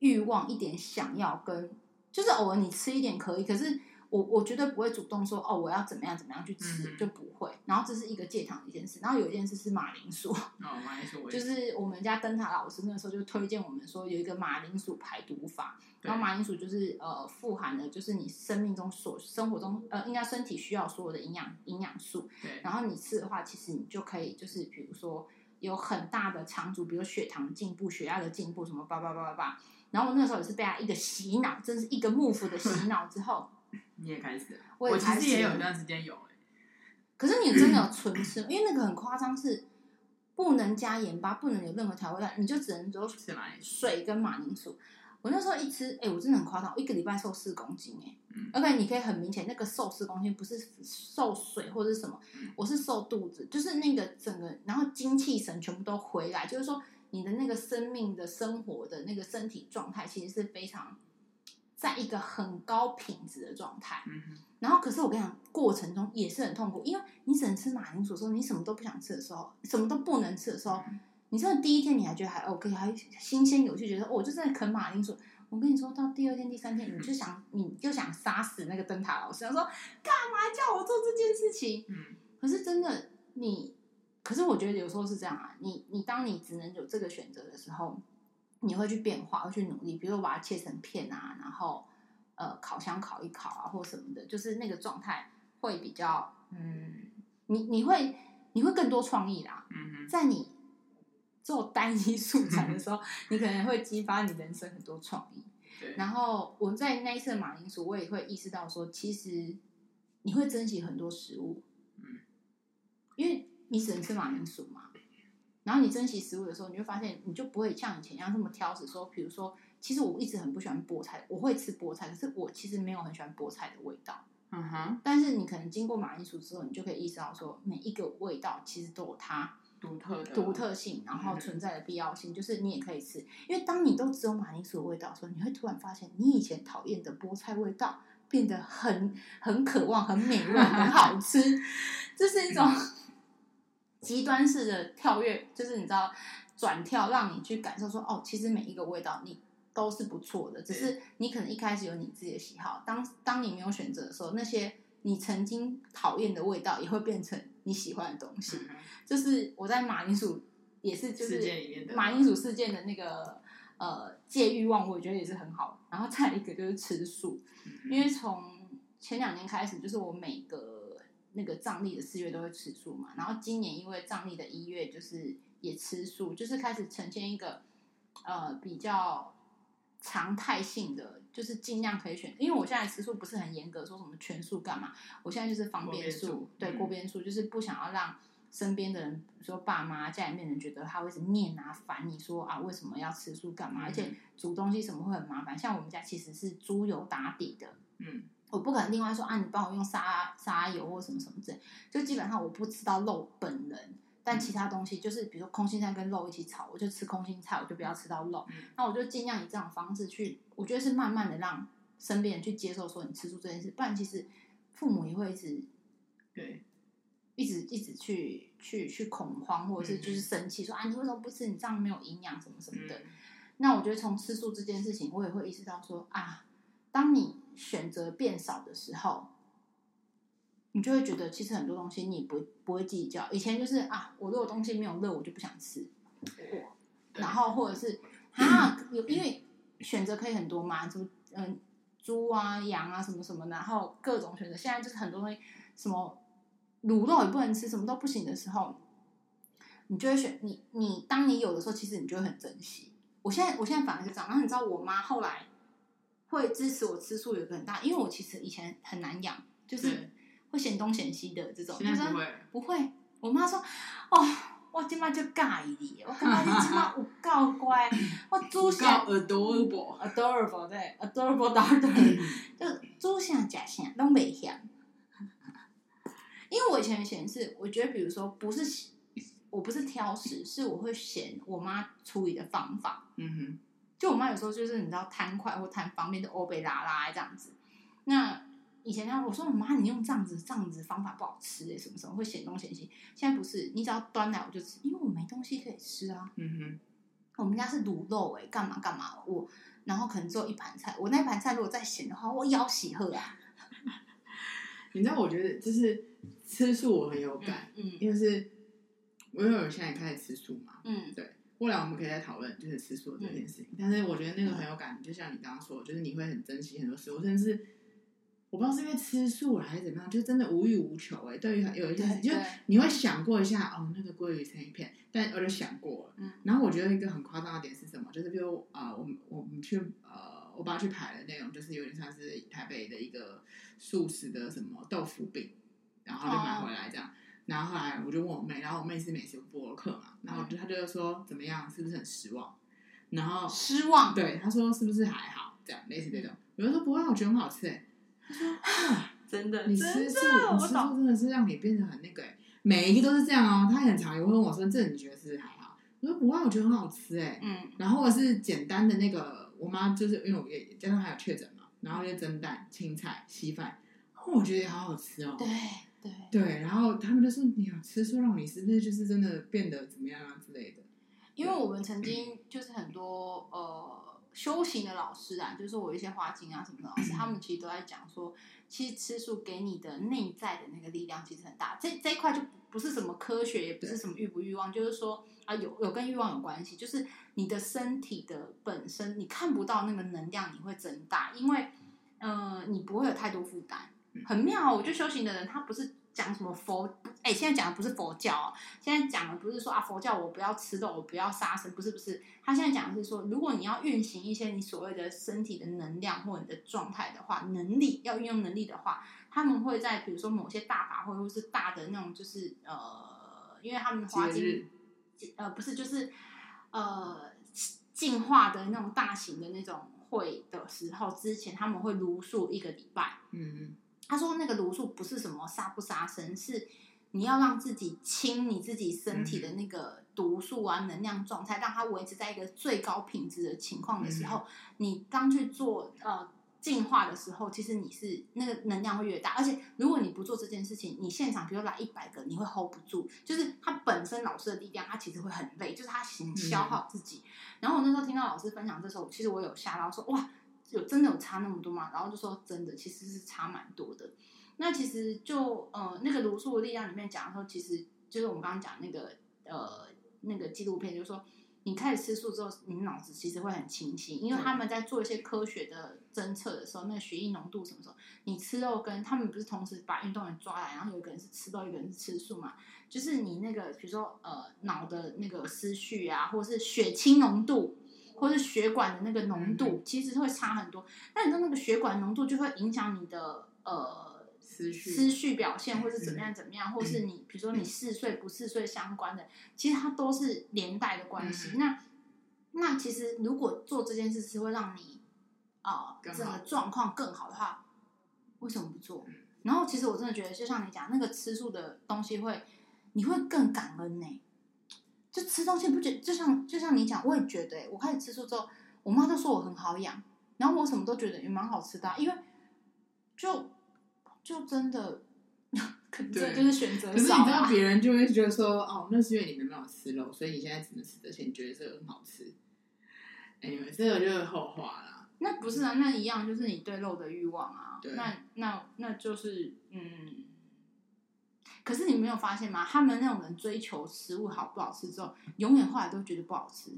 欲望，一点想要跟，就是偶尔你吃一点可以，可是。我我绝对不会主动说哦，我要怎么样怎么样去吃，嗯、就不会。然后这是一个戒糖的一件事。然后有一件事是马铃薯，哦，马铃薯，就是我们家灯塔老师那个时候就推荐我们说有一个马铃薯排毒法。然后马铃薯就是呃富含的，就是你生命中所生活中呃应该身体需要所有的营养营养素。对。然后你吃的话，其实你就可以就是比如说有很大的长足，比如血糖进步、血压的进步什么叭叭叭叭叭。然后我那时候也是被他一个洗脑，真是一个幕府的洗脑之后。你也开始了，我，其实也有一段时间有、欸、可是你真的有纯吃，因为那个很夸张，是不能加盐巴，不能有任何调味料，你就只能做水跟马铃薯。我那时候一吃，哎、欸，我真的很夸张，我一个礼拜瘦四公斤、欸，哎、嗯，而且你可以很明显，那个瘦四公斤不是瘦水或者什么，我是瘦肚子，就是那个整个，然后精气神全部都回来，就是说你的那个生命的生活的那个身体状态，其实是非常。在一个很高品质的状态，然后可是我跟你讲，过程中也是很痛苦，因为你只能吃马铃薯的时候，你什么都不想吃的时候，什么都不能吃的时候，嗯、你真的第一天你还觉得还 OK，还新鲜有趣，觉得哦，我就在啃马铃薯。我跟你说到第二天、第三天，你就想，嗯、你就想杀死那个灯塔老师，他说干嘛叫我做这件事情？嗯，可是真的你，可是我觉得有时候是这样啊，你你当你只能有这个选择的时候。你会去变化，会去努力，比如说把它切成片啊，然后呃烤箱烤一烤啊，或什么的，就是那个状态会比较嗯，你你会你会更多创意啦。嗯哼，在你做单一素材的时候，你可能会激发你人生很多创意。对然后我在那一次马铃薯，我也会意识到说，其实你会珍惜很多食物，嗯，因为你只能吃马铃薯嘛。然后你珍惜食物的时候，你就发现你就不会像以前一样这么挑食。说，比如说，其实我一直很不喜欢菠菜，我会吃菠菜，可是我其实没有很喜欢菠菜的味道。嗯哼。但是你可能经过马铃薯之后，你就可以意识到说，每一个味道其实都有它独特的独特性，然后存在的必要性，就是你也可以吃。因为当你都只有马铃薯的味道的时候，你会突然发现，你以前讨厌的菠菜味道变得很很渴望、很美味、很好吃。这是一种。极端式的跳跃，就是你知道转跳，让你去感受说，哦，其实每一个味道你都是不错的，只是你可能一开始有你自己的喜好。当当你没有选择的时候，那些你曾经讨厌的味道也会变成你喜欢的东西。嗯、就是我在马铃薯也是，就是马铃薯事件的那个呃戒欲望，我觉得也是很好。然后再一个就是吃素，嗯、因为从前两年开始，就是我每个。那个藏历的四月都会吃素嘛，然后今年因为藏历的一月就是也吃素，就是开始呈现一个呃比较常态性的，就是尽量可以选。因为我现在吃素不是很严格，说什么全素干嘛？我现在就是方便素，对，锅边素，就是不想要让身边的人，比如说爸妈、家里面人觉得他会是念啊烦你说啊为什么要吃素干嘛？而且煮东西什么会很麻烦。像我们家其实是猪油打底的，嗯。我不可能另外说啊，你帮我用沙沙油或什么什么之类，就基本上我不吃到肉本人但其他东西就是比如说空心菜跟肉一起炒，我就吃空心菜，我就不要吃到肉。嗯、那我就尽量以这种方式去，我觉得是慢慢的让身边人去接受说你吃素这件事，不然其实父母也会一直对，一直一直去去去恐慌，或者是就是生气说、嗯、啊你为什么不吃？你这样没有营养什么什么的。嗯、那我觉得从吃素这件事情，我也会意识到说啊，当你选择变少的时候。你就会觉得，其实很多东西你不不会计较。以前就是啊，我如果东西没有热，我就不想吃。然后或者是 啊，有因为选择可以很多嘛，猪嗯猪啊羊啊什么什么，然后各种选择。现在就是很多东西，什么卤肉也不能吃，什么都不行的时候，你就会选你你当你有的时候，其实你就会很珍惜。我现在我现在反而是这样。然后你知道我妈后来会支持我吃素，有个很大，因为我其实以前很难养，就是。会嫌东嫌西的这种，现在不会。不会，我妈说：“哦，我今麦就介意我感觉你今麦有够乖，我煮啥 adorable，adorable 对，adorable daughter，就煮啥假啥，都没嫌。因为我以前嫌是，我觉得比如说不是，我不是挑食，是我会嫌我妈处理的方法。嗯哼，就我妈有时候就是你知道贪快或贪方便的欧贝拉拉这样子，那。以前呢，我说我妈，你用这样子这样子方法不好吃哎，什么什么会嫌东嫌西。现在不是，你只要端来我就吃，因为我没东西可以吃啊。嗯哼，我们家是卤肉哎，干嘛干嘛我，然后可能只有一盘菜，我那盘菜如果再咸的话，我腰喜喝啊。你知道，我觉得就是吃素我很有感，嗯，嗯因为是，我有现在开始吃素嘛，嗯，对，后来我们可以再讨论就是吃素这件事情。嗯、但是我觉得那个很有感，就像你刚刚说，就是你会很珍惜很多食物，甚至。我不知道是因为吃素了还是怎么样，就真的无欲无求哎、欸。对于有一件事，就你会想过一下哦，那个鲑鱼成一片，但我就想过了。嗯。然后我觉得一个很夸张的点是什么？就是比如啊、呃，我们我们去呃，我爸去排的那种，就是有点像是台北的一个素食的什么豆腐饼，然后就买回来这样。哦、然后后来我就问我妹，然后我妹是美食播客嘛，然后她就说怎么样，是不是很失望？然后失望。对，她说是不是还好？这样类似这种，嗯、我就说不会，我觉得很好吃哎、欸。他说：“ 真的，你吃素，你吃素真的是让你变得很那个哎，每一个都是这样哦。她很常也会问我说：‘这你觉得是还好？’我说：‘不会，我觉得很好吃哎。’嗯，然后我是简单的那个，我妈就是因为我也加上还有确诊嘛，然后就蒸蛋、青菜、稀饭，我觉得也好好吃哦。对对对，然后他们就说：‘你吃素让你是不是就是真的变得怎么样啊之类的？’因为我们曾经就是很多呃。”修行的老师啊，就是我一些花精啊什么的老师，他们其实都在讲说，其实吃素给你的内在的那个力量其实很大。这这一块就不是什么科学，也不是什么欲不欲望，就是说啊，有有跟欲望有关系，就是你的身体的本身，你看不到那个能量，你会增大，因为呃，你不会有太多负担，很妙。我觉得修行的人他不是。讲什么佛？哎、欸，现在讲的不是佛教哦，现在讲的不是说啊，佛教我不要吃肉，我不要杀生，不是不是。他现在讲的是说，如果你要运行一些你所谓的身体的能量或你的状态的话，能力要运用能力的话，他们会在比如说某些大法会或是大的那种就是呃，因为他们花精呃不是就是呃进化的那种大型的那种会的时候，之前他们会如数一个礼拜，嗯嗯。他说：“那个毒素不是什么杀不杀生，是你要让自己清你自己身体的那个毒素啊、能量状态，让它维持在一个最高品质的情况的时候，你当去做呃进化的时候，其实你是那个能量会越大。而且如果你不做这件事情，你现场比如来一百个，你会 hold 不住，就是他本身老师的力量，他其实会很累，就是他行消耗自己。然后我那时候听到老师分享这时候，其实我有吓到说哇。”有真的有差那么多吗？然后就说真的，其实是差蛮多的。那其实就呃那个卢素的力量里面讲的时候，其实就是我们刚刚讲那个呃那个纪录片，就是说你开始吃素之后，你脑子其实会很清晰，因为他们在做一些科学的侦测的时候，那个血液浓度什么时候，你吃肉跟他们不是同时把运动员抓来，然后有一个人是吃肉，一个人是吃素嘛？就是你那个比如说呃脑的那个思绪啊，或者是血清浓度。或是血管的那个浓度，其实会差很多。那你知道那个血管浓度就会影响你的呃思绪思绪表现，或是怎么样怎么样，或是你比如说你嗜睡不嗜睡相关的，其实它都是连带的关系。那那其实如果做这件事是会让你啊整个状况更好的话，为什么不做？然后其实我真的觉得，就像你讲那个吃素的东西会。你会更感恩呢、欸。就吃东西不觉，就像就像你讲，我也觉得、欸，我开始吃素之后，我妈都说我很好养，然后我什么都觉得也蛮好吃的、啊，因为就就真的，可能这就是选择。可是你知道，别人就会觉得说，哦，那是因为你没办法吃肉，所以你现在只能吃这些，你觉得这个很好吃。哎，这个就是后话了。那不是啊，那一样就是你对肉的欲望啊。对。那那那就是嗯。可是你没有发现吗？他们那种人追求食物好不好吃之后，永远后来都觉得不好吃。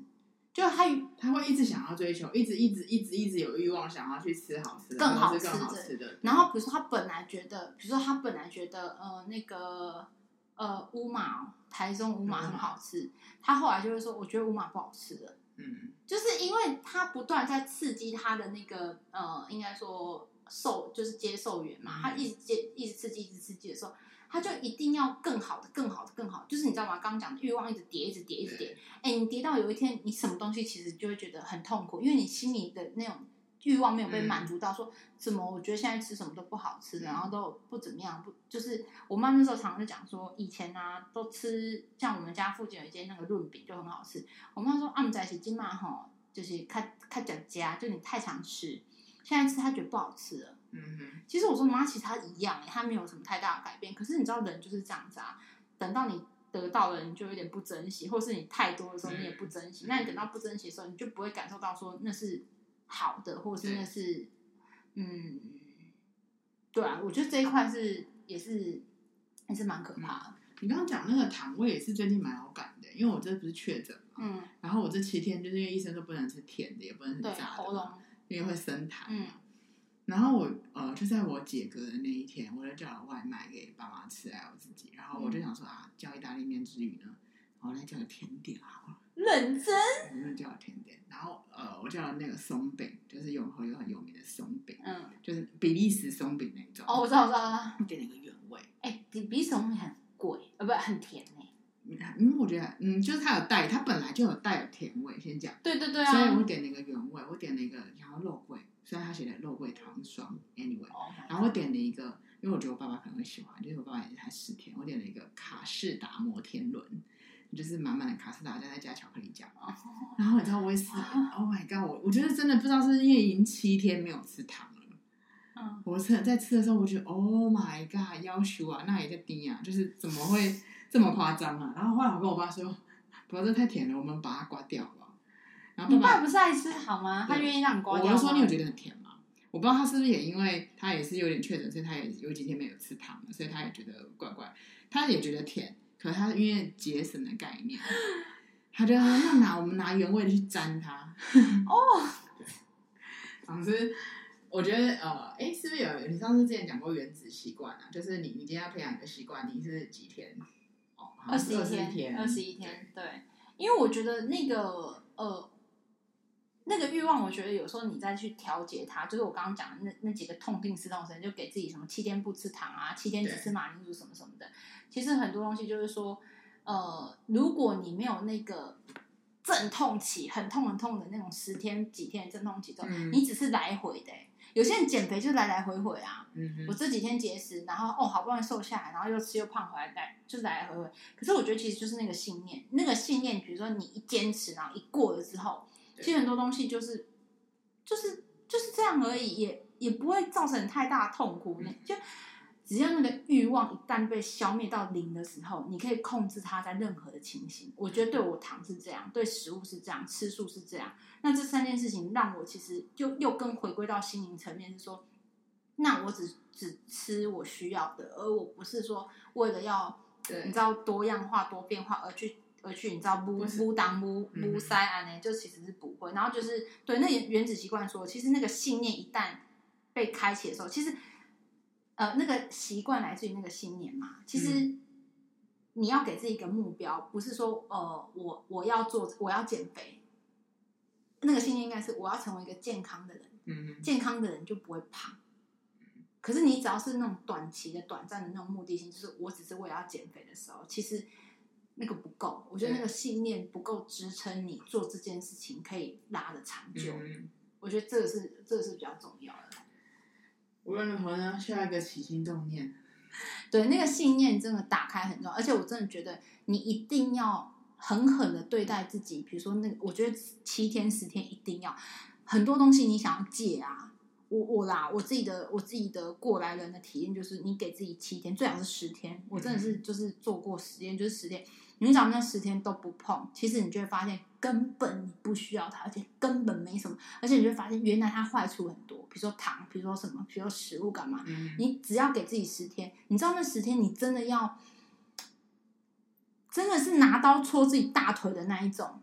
就他他会一直想要追求，一直一直一直一直有欲望想要去吃好吃的、更好吃的、更好吃的。然后比如说他本来觉得，比如说他本来觉得呃那个呃乌马台中乌马很好吃，嗯、他后来就会说，我觉得乌马不好吃了。嗯，就是因为他不断在刺激他的那个呃，应该说受就是接受员嘛，嗯、他一直接一直刺激一直刺激的时候。他就一定要更好的、更好的、更好，就是你知道吗？刚刚讲的欲望一直叠、一直叠、一直叠。哎，你叠到有一天，你什么东西其实就会觉得很痛苦，因为你心里的那种欲望没有被满足到。说怎么？我觉得现在吃什么都不好吃，然后都不怎么样。不，就是我妈那时候常常就讲说，以前啊都吃，像我们家附近有一间那个润饼就很好吃。我妈说，啊，在一起金嘛吼，就是看看讲家，就你太常吃，现在吃他觉得不好吃了。嗯哼，其实我说妈，其实他一样，他没有什么太大的改变。可是你知道，人就是这样子啊。等到你得到了，你就有点不珍惜，或是你太多的时候，你也不珍惜。那你等到不珍惜的时候，你就不会感受到说那是好的，或是那是嗯，对啊。我觉得这一块是也是还是蛮可怕的。你刚刚讲那个糖，我也是最近蛮有感的，因为我这不是确诊嘛，嗯，然后我这七天就是因为医生说不能吃甜的，也不能吃炸的，喉咙因为会生痰，嗯。然后我呃就在我解隔的那一天，我就叫了外卖给爸妈吃，还有我自己。然后我就想说啊，叫意大利面之余呢，然后来叫个甜点好了。认真？我就叫了甜点。然后呃，我叫了那个松饼，就是永和有很有名的松饼，嗯，就是比利时松饼那种。哦，我知道，我知道。我点了一个原味。哎，比利时松饼很贵，呃，不，很甜呢。嗯，我觉得嗯，就是它有带，它本来就有带有甜味，先讲。对对对啊。所以我点了一个原味，我点了一个然后肉桂。虽然它写的肉桂糖霜，anyway，、oh, 然后我点了一个，因为我觉得我爸爸可能会喜欢，就是我爸爸也是才十天，我点了一个卡士达摩天轮，就是满满的卡士达加再加巧克力酱，oh. 然后你知道我也是，Oh my god，我我觉得真的不知道是因为已经七天没有吃糖了，嗯，我吃在吃的时候，我觉得 Oh my god，要求啊，那也在低啊，就是怎么会这么夸张啊？然后后来我跟我爸说，不要这太甜了，我们把它刮掉了。然后爸爸你爸不是爱吃好吗？他愿意让你刮掉。我就说你有觉得很甜吗？我不知道他是不是也因为他也是有点确诊，所以他也有几天没有吃糖了，所以他也觉得怪怪。他也觉得甜，可是他因为节省的概念，他就那拿我们拿原味的去沾它。哦。总之，我觉得呃，哎，是不是有你上次之前讲过原子习惯啊？就是你你今天要培养一个习惯，你是几天？哦，二十一天，二十一天。对，因为我觉得那个呃。那个欲望，我觉得有时候你再去调节它，就是我刚刚讲的那那几个痛定思痛神，就给自己什么七天不吃糖啊，七天只吃马铃薯什么什么的。其实很多东西就是说，呃，如果你没有那个阵痛期，很痛很痛的那种十天几天的阵痛期之后，嗯、你只是来回的。有些人减肥就来来回回啊。嗯。我这几天节食，然后哦好不容易瘦下来，然后又吃又胖回来，来就是来来回回。可是我觉得其实就是那个信念，那个信念，比如说你一坚持，然后一过了之后。其实很多东西就是，就是就是这样而已，也也不会造成太大痛苦。就只要那个欲望一旦被消灭到零的时候，你可以控制它在任何的情形。我觉得对我糖是这样，对食物是这样，吃素是这样。那这三件事情让我其实就又更回归到心灵层面，是说，那我只只吃我需要的，而我不是说为了要你知道多样化、多变化而去。而去，你知道，不不当不不塞安，呢，就其实是不会。然后就是对那原子习惯说，其实那个信念一旦被开启的时候，其实呃，那个习惯来自于那个信念嘛。其实你要给自己一个目标，不是说呃，我我要做，我要减肥。那个信念应该是我要成为一个健康的人。嗯，健康的人就不会胖。可是你只要是那种短期的、短暂的那种目的性，就是我只是为了要减肥的时候，其实。那个不够，我觉得那个信念不够支撑你做这件事情可以拉的长久。嗯、我觉得这个是这个是比较重要的。无论如何呢，下一个起心动念，对，那个信念真的打开很重要，而且我真的觉得你一定要狠狠的对待自己。比如说，那个我觉得七天十天一定要很多东西你想要戒啊，我我啦，我自己的我自己的过来人的体验就是，你给自己七天，最好是十天。我真的是就是做过实验，就是十天。你找那十天都不碰，其实你就会发现根本你不需要它，而且根本没什么，而且你就会发现原来它坏处很多，比如说糖，比如说什么，比如说食物干嘛。嗯。你只要给自己十天，你知道那十天你真的要，真的是拿刀戳自己大腿的那一种，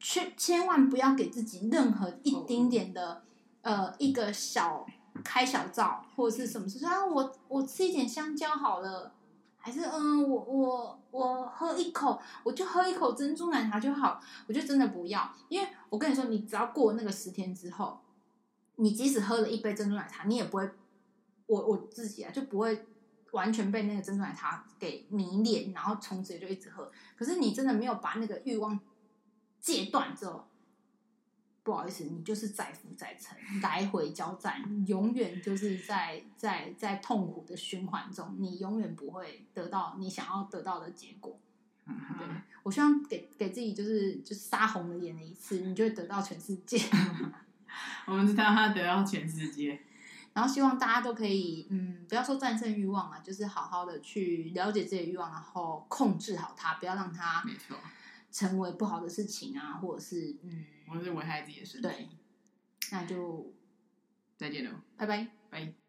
千千万不要给自己任何一丁点的呃一个小开小灶或者是什么事啊，我我吃一点香蕉好了。还是嗯，我我我喝一口，我就喝一口珍珠奶茶就好。我就真的不要，因为我跟你说，你只要过那个十天之后，你即使喝了一杯珍珠奶茶，你也不会，我我自己啊就不会完全被那个珍珠奶茶给迷恋，然后从此也就一直喝。可是你真的没有把那个欲望戒断之后。不好意思，你就是载浮载沉，来回交战，永远就是在在在痛苦的循环中，你永远不会得到你想要得到的结果。嗯，对，我希望给给自己就是就是杀红了眼的一次，你就会得到全世界。我们知道他得到全世界，然后希望大家都可以，嗯，不要说战胜欲望啊，就是好好的去了解自己的欲望，然后控制好它，不要让它没错成为不好的事情啊，或者是嗯。我是危害自己的身体。对，那就再见喽，拜拜，拜。